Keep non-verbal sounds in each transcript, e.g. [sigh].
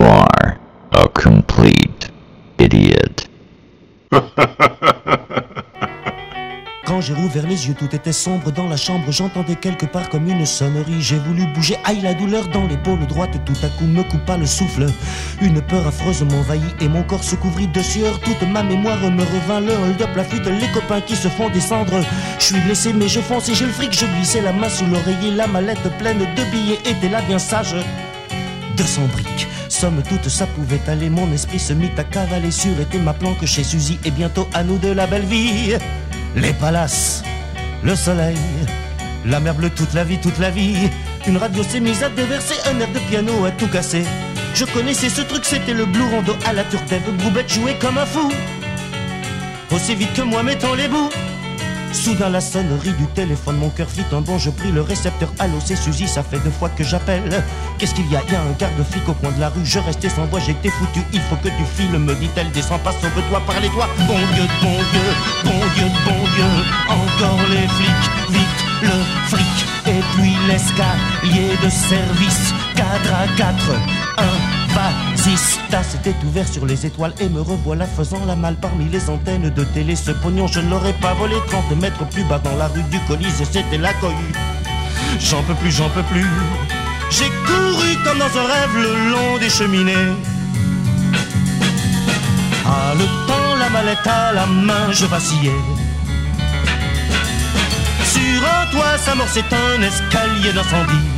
A complete idiot. [laughs] Quand j'ai rouvert les yeux, tout était sombre dans la chambre. J'entendais quelque part comme une sonnerie. J'ai voulu bouger, aïe la douleur dans l'épaule droite. Tout à coup me coupa le souffle. Une peur affreuse m'envahit et mon corps se couvrit de sueur. Toute ma mémoire me revint le hold-up, la fuite, les copains qui se font descendre. Je suis blessé, mais je fonce et j'ai le fric. Je glissais la main sous l'oreiller. La mallette pleine de billets était là bien sage. 200 briques. Somme toute, ça pouvait aller. Mon esprit se mit à cavaler sur était ma planque chez Suzy. Et bientôt à nous de la belle vie. Les palaces, le soleil, la mer bleue toute la vie, toute la vie. Une radio s'est mise à déverser un air de piano à tout casser. Je connaissais ce truc, c'était le blue rondo à la turtève. Groubette jouait comme un fou. Aussi vite que moi mettant les bouts. Soudain la sonnerie du téléphone, mon cœur fit un bond, je pris le récepteur. Allô, c'est Suzy, ça fait deux fois que j'appelle. Qu'est-ce qu'il y a? Il y a un garde-flic au coin de la rue, je restais sans voix, j'étais foutu. Il faut que tu files, me dit-elle, descends pas, sauve-toi par les doigts. Bon Dieu, bon Dieu, bon Dieu, bon Dieu, encore les flics, vite le fric. Et puis l'escalier de service, 4 à 4, 1, Vasista s'était ouvert sur les étoiles et me revoilà faisant la malle parmi les antennes de télé. Ce pognon, je ne l'aurais pas volé 30 mètres plus bas dans la rue du Colisée, c'était la cohue. J'en peux plus, j'en peux plus. J'ai couru comme dans un rêve le long des cheminées. Ah, le temps, la mallette à la main, je vacillais. Sur un toit s'amorçait un escalier d'incendie.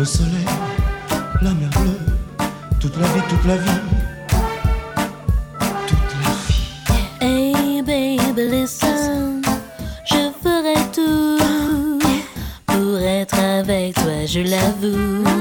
le soleil, la mer bleue, toute la vie, toute la vie, toute la vie. Hey baby, listen, je ferai tout pour être avec toi, je l'avoue.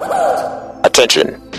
Attention.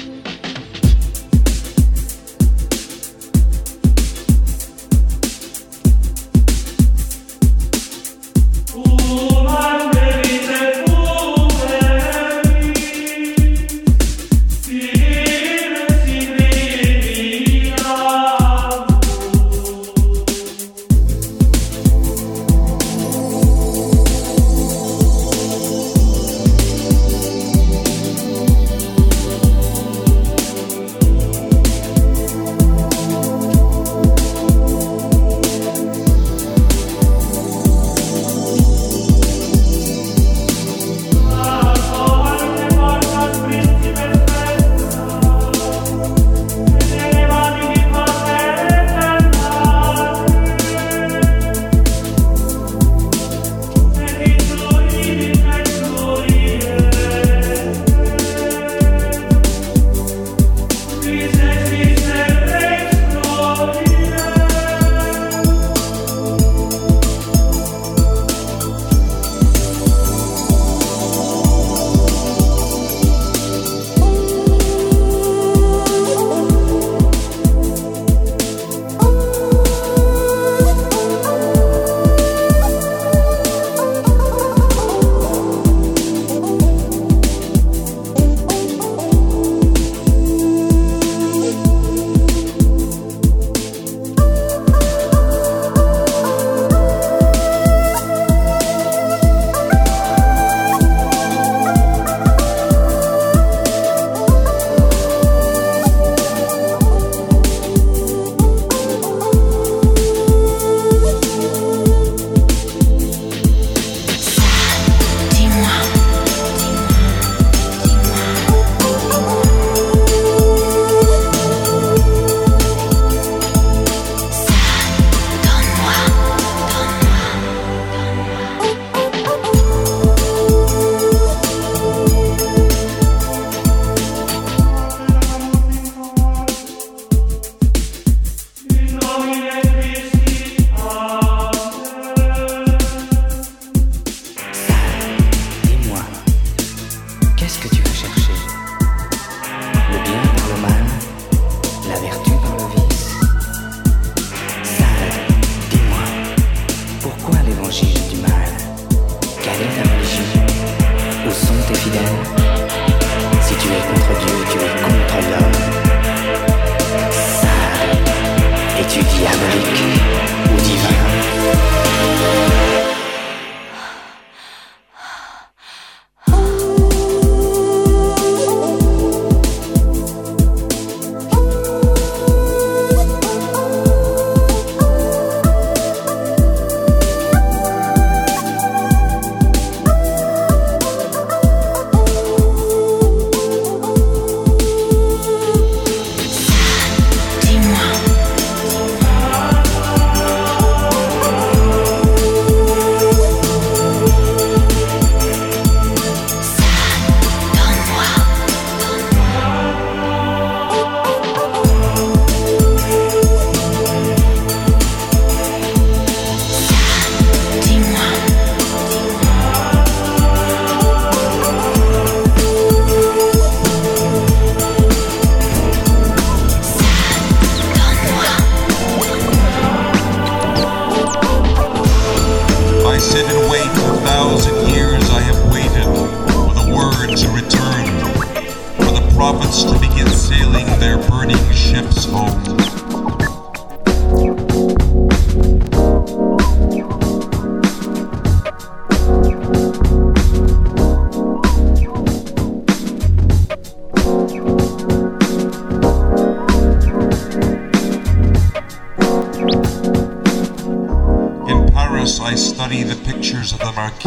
them are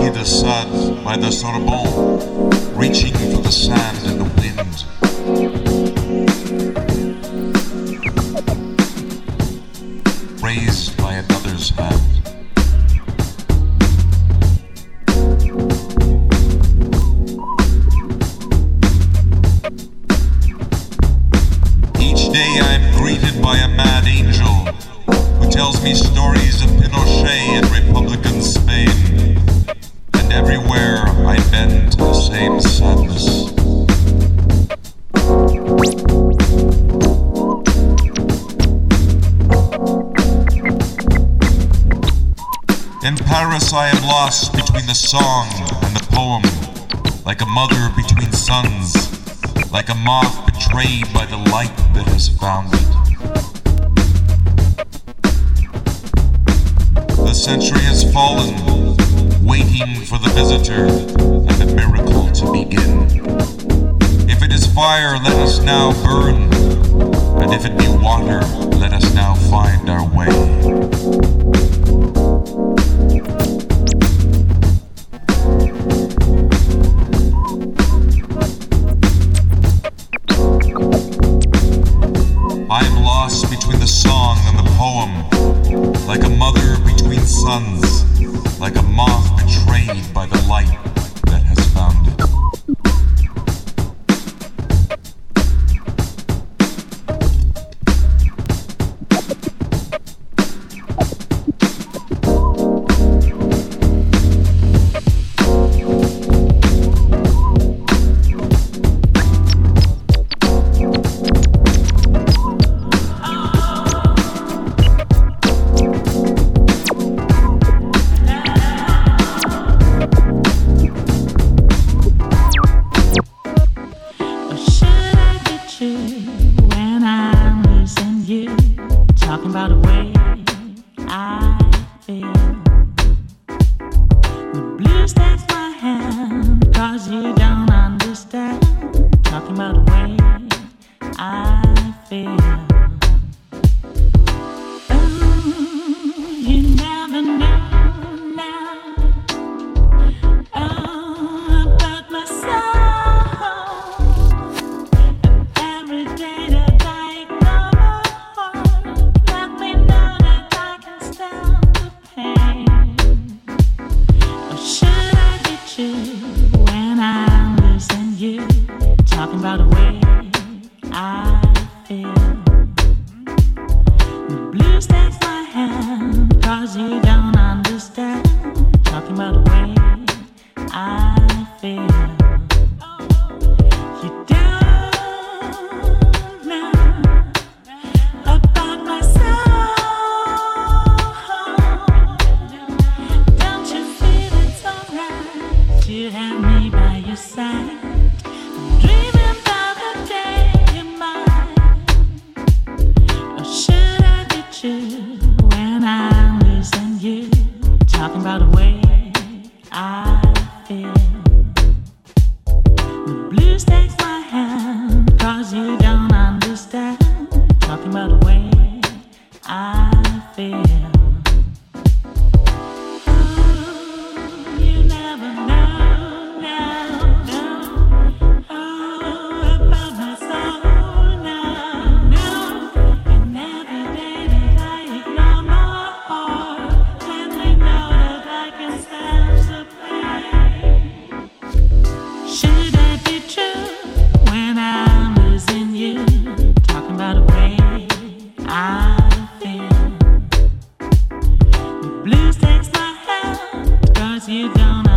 like a moth betrayed by the light that has found it. I am lost between the song and the poem, like a mother between sons, like a moth betrayed by the light. you down.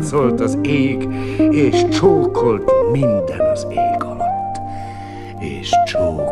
táncolt az ég, és csókolt minden az ég alatt. És csókolt.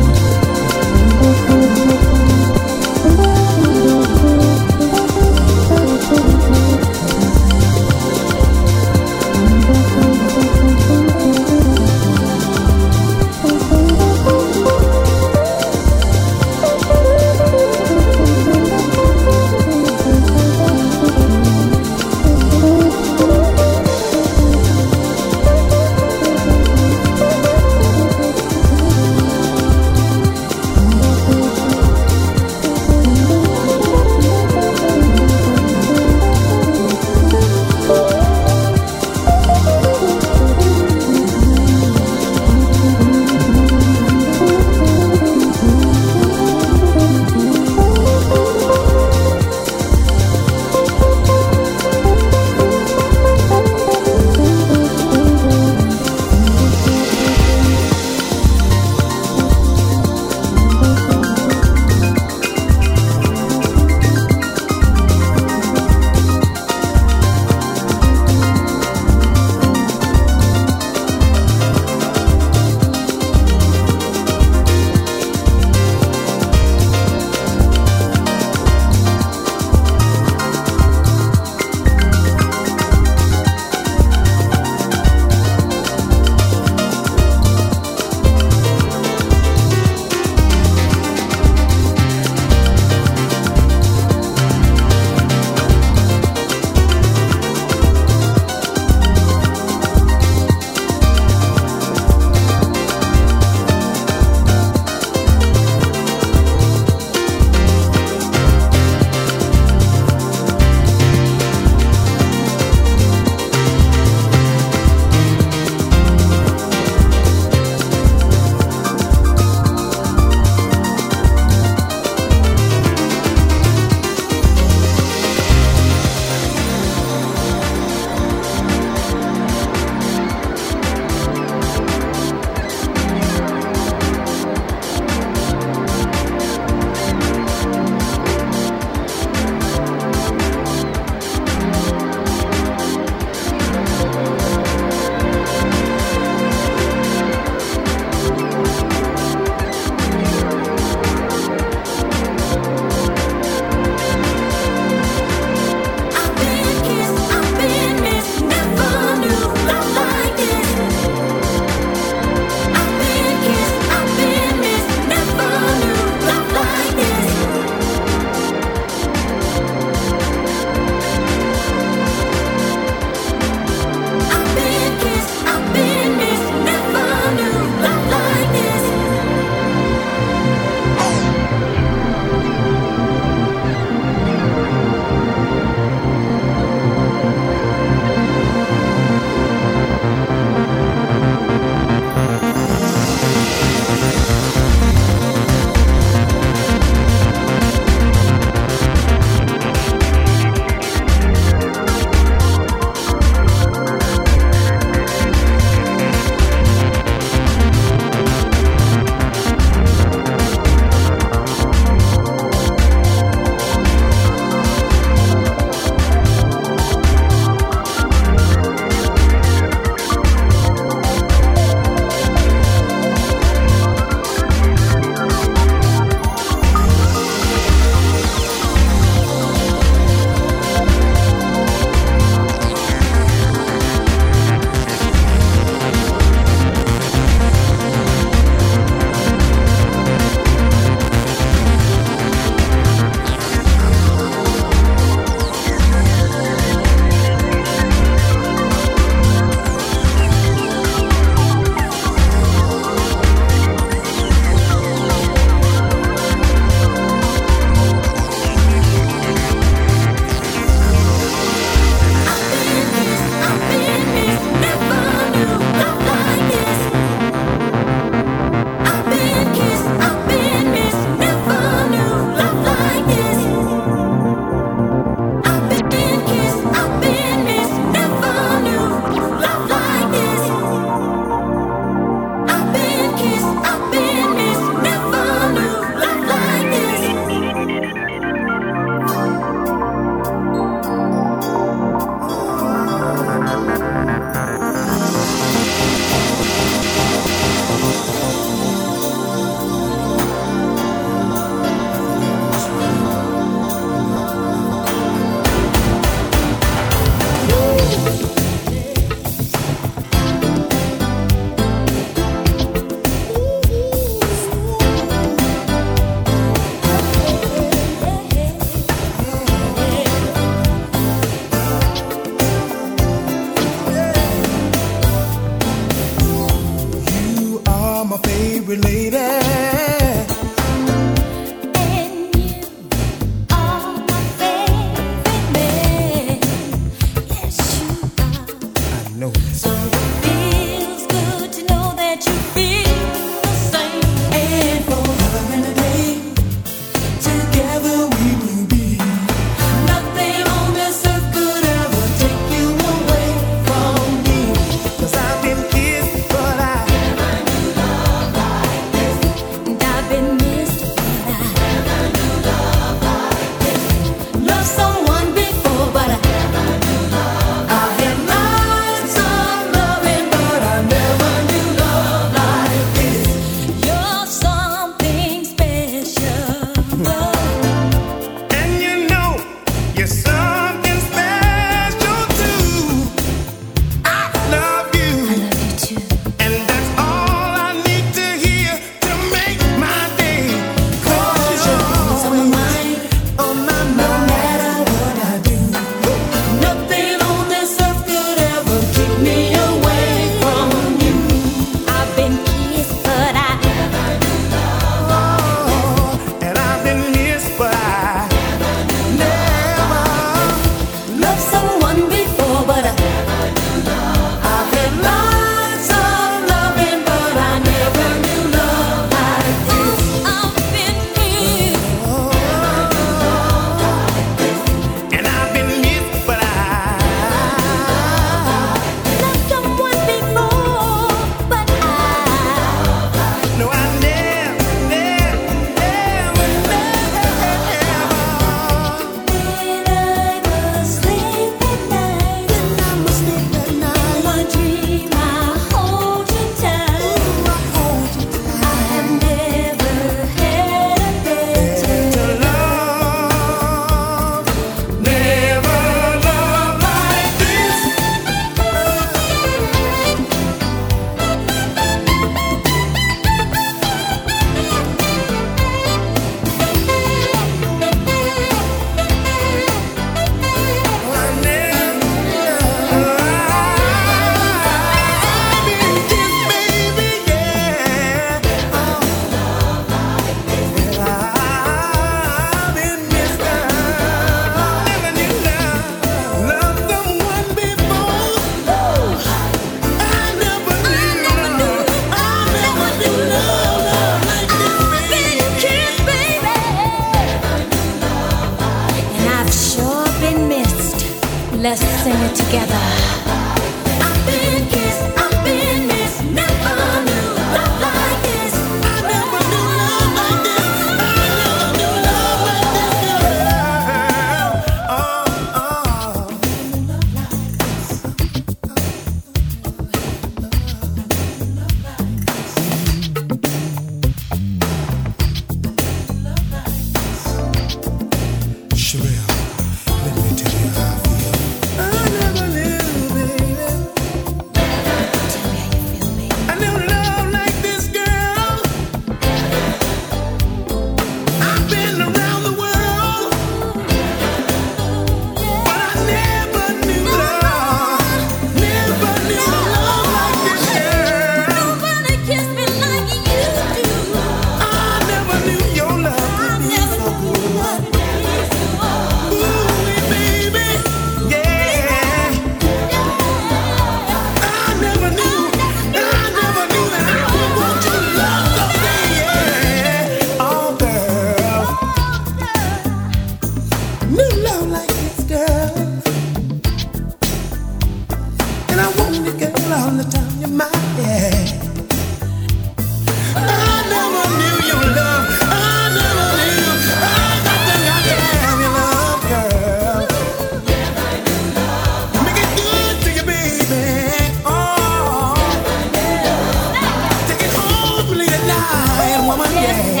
Yeah.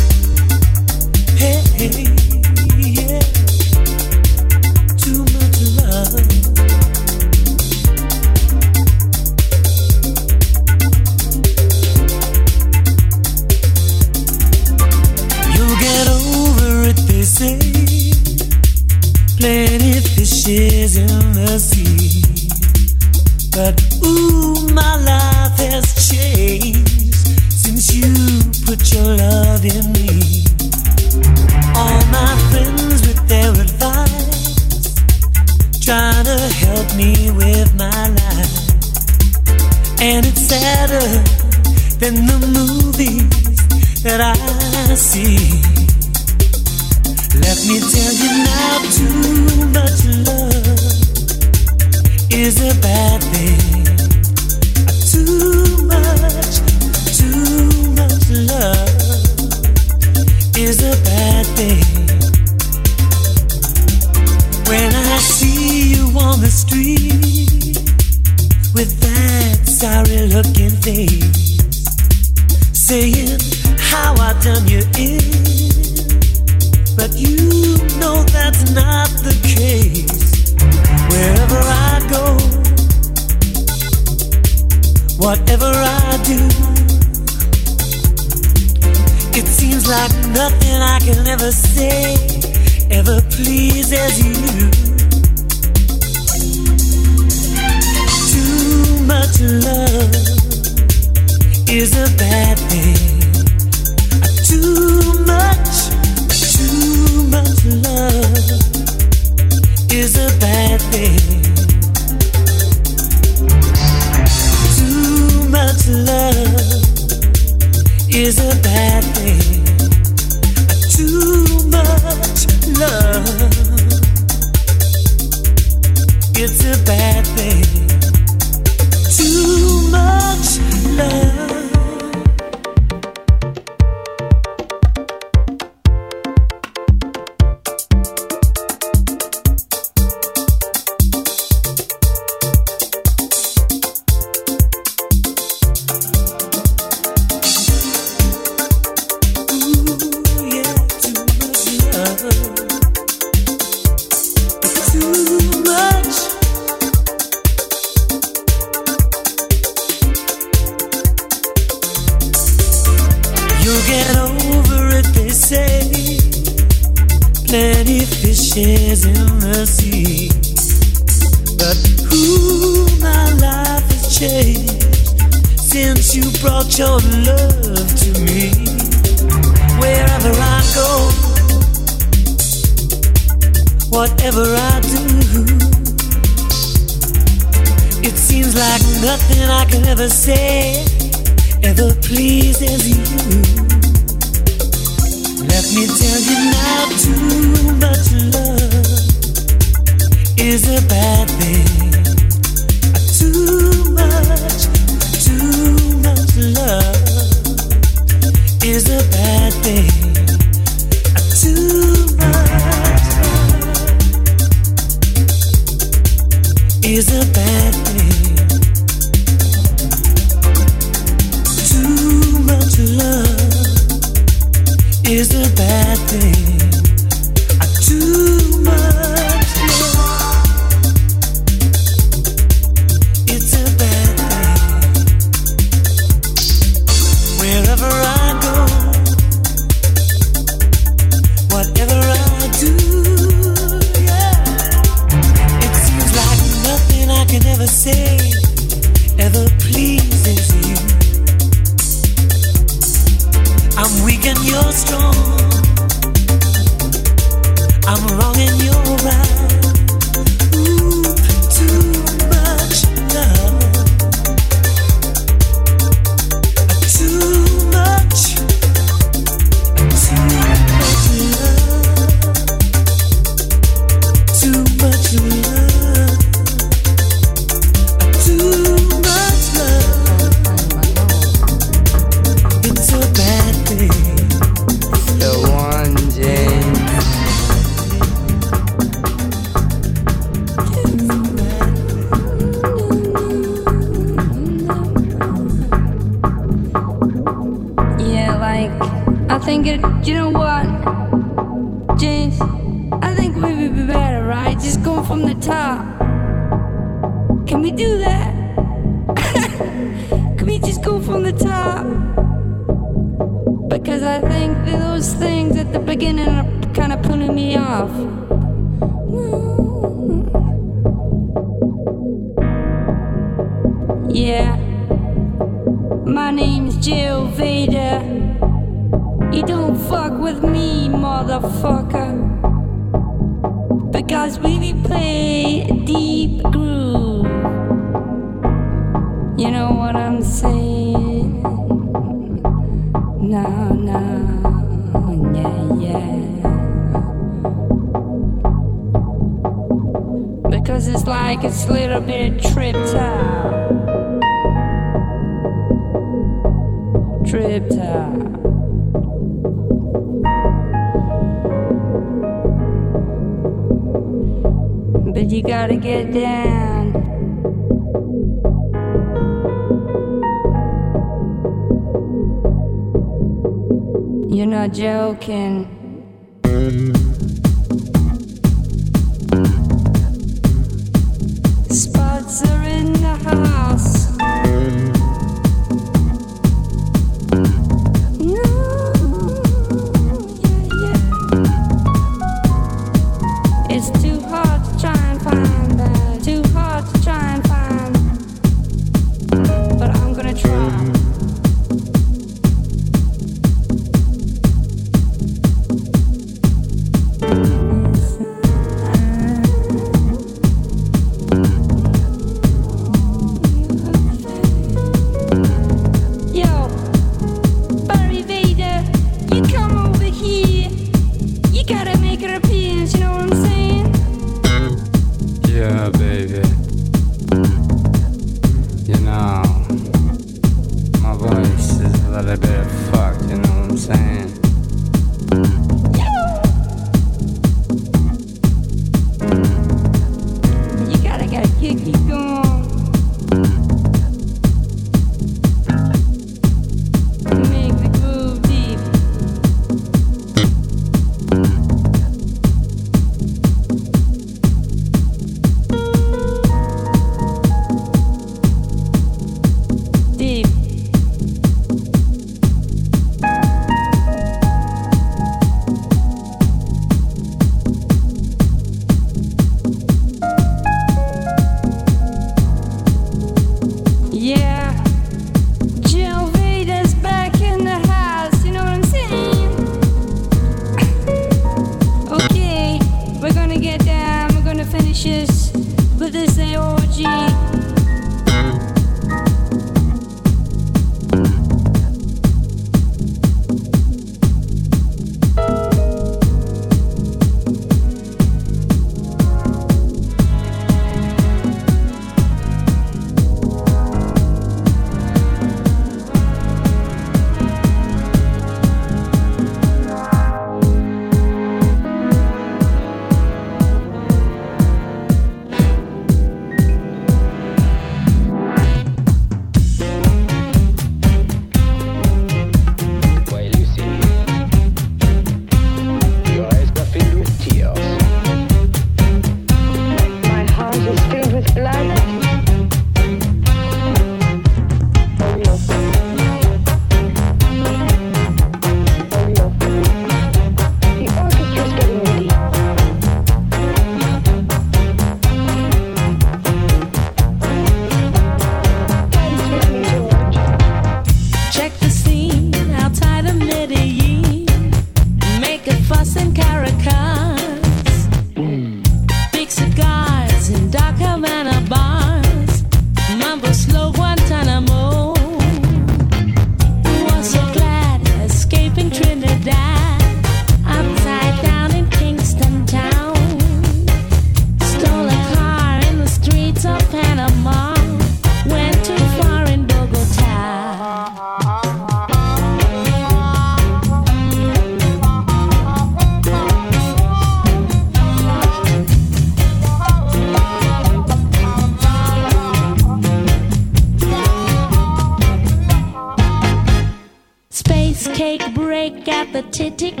bestätigt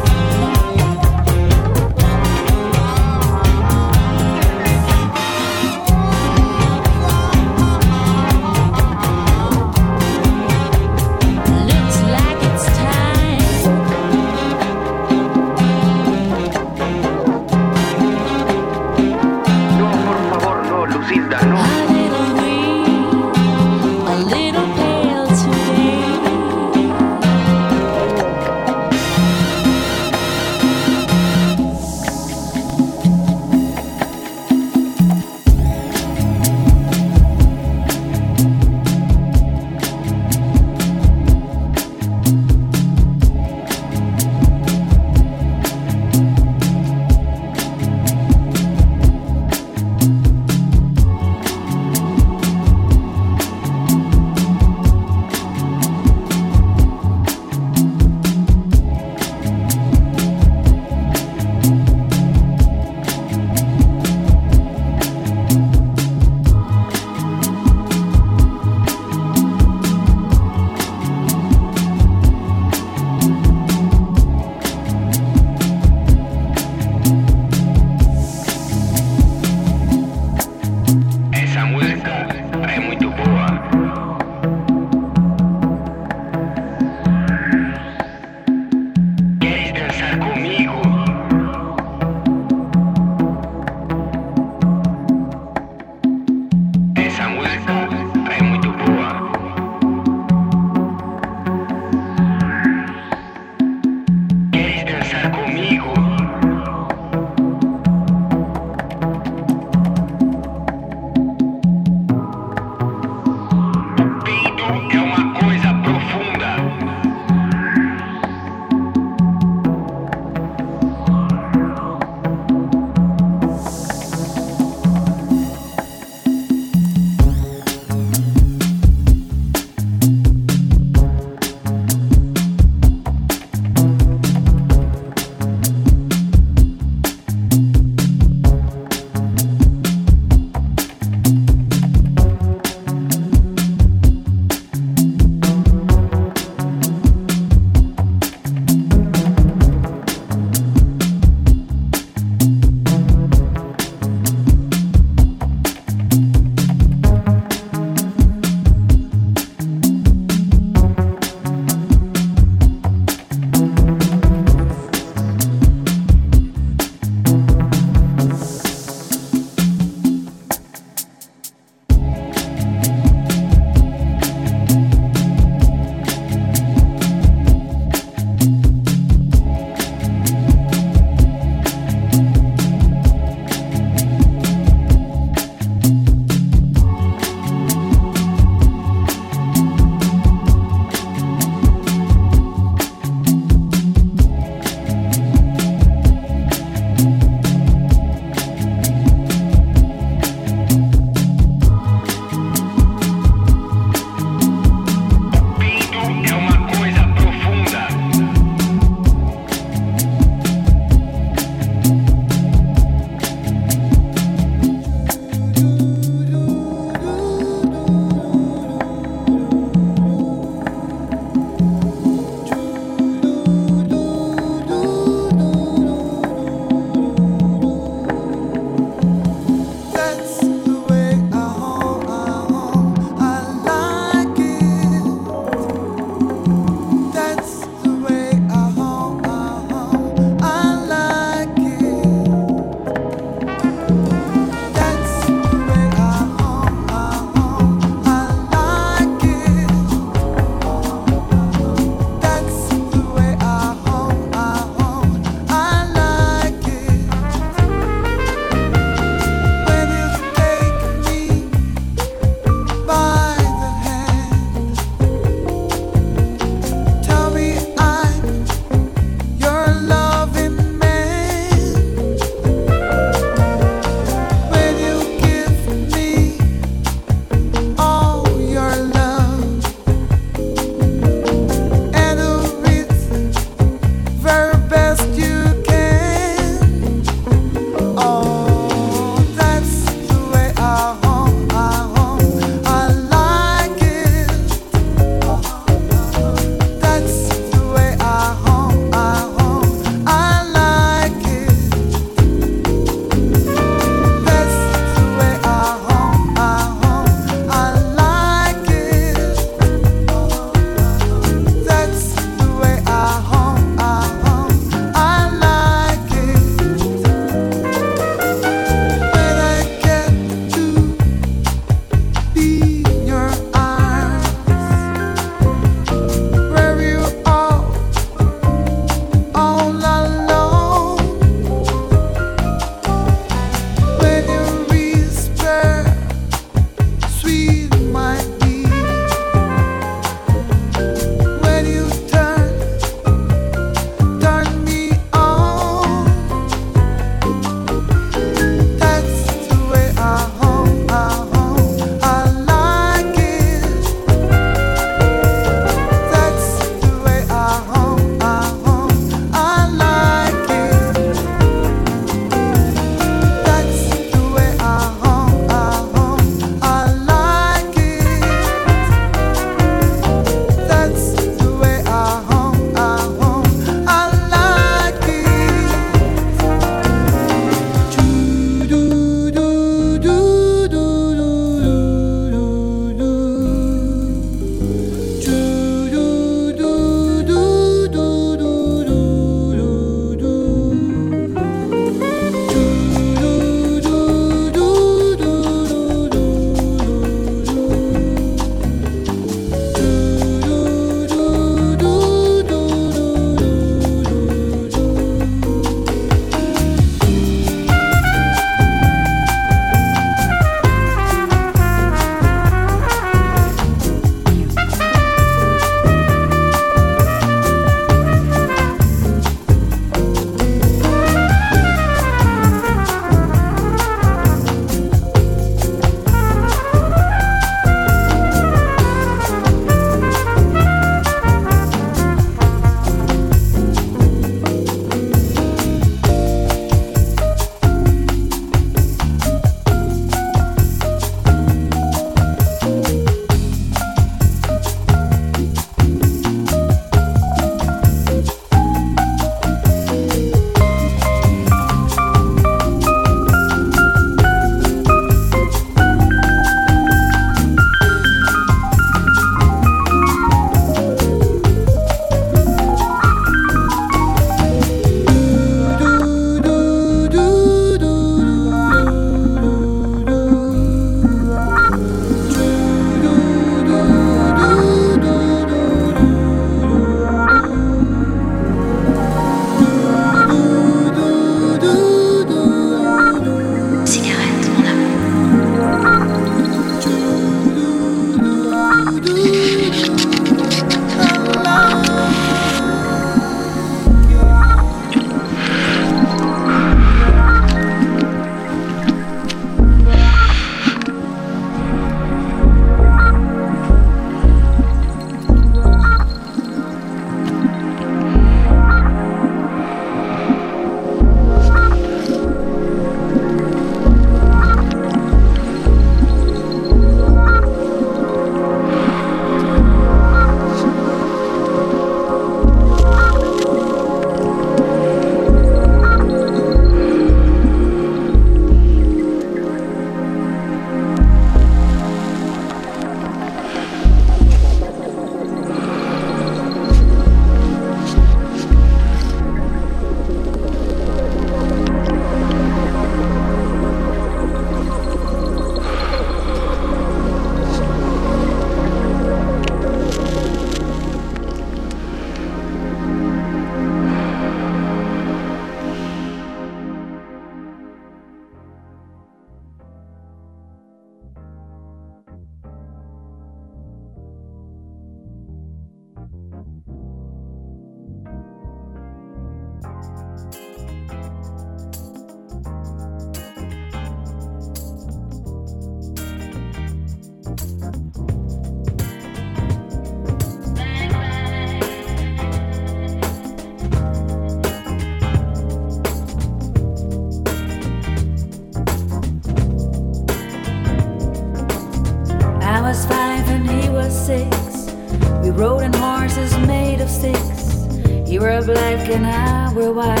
and I were white.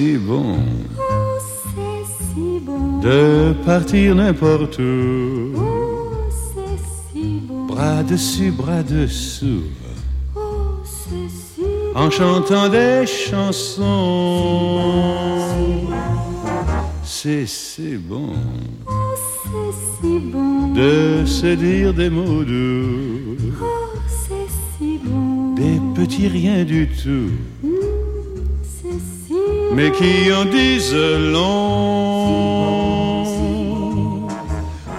Si bon. C'est si bon, de partir n'importe où. c'est si bon, Bras dessus, bras dessous, oh, c'est si en chantant des chansons. C'est si bon. Oh, c'est si bon, de se dire des mots doux, oh, c'est si bon, des petits riens du tout, si mais qui en disent long.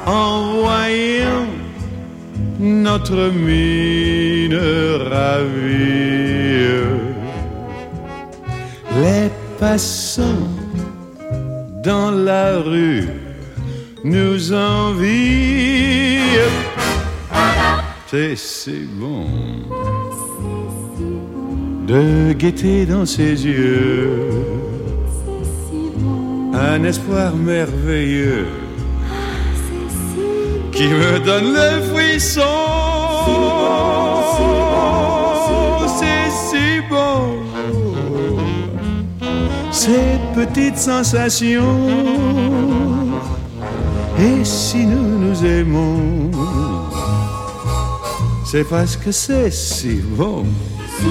En voyant notre mine ravie, les passants dans la rue nous envient. C'est bon de guetter dans ses yeux un espoir merveilleux qui me donne le frisson. C'est si bon, ces petites sensations. Et si nous nous aimons, c'est parce que c'est si bon. C'est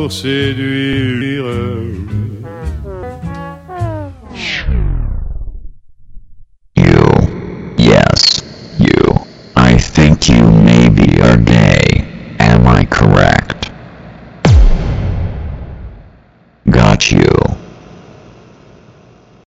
pour séduire.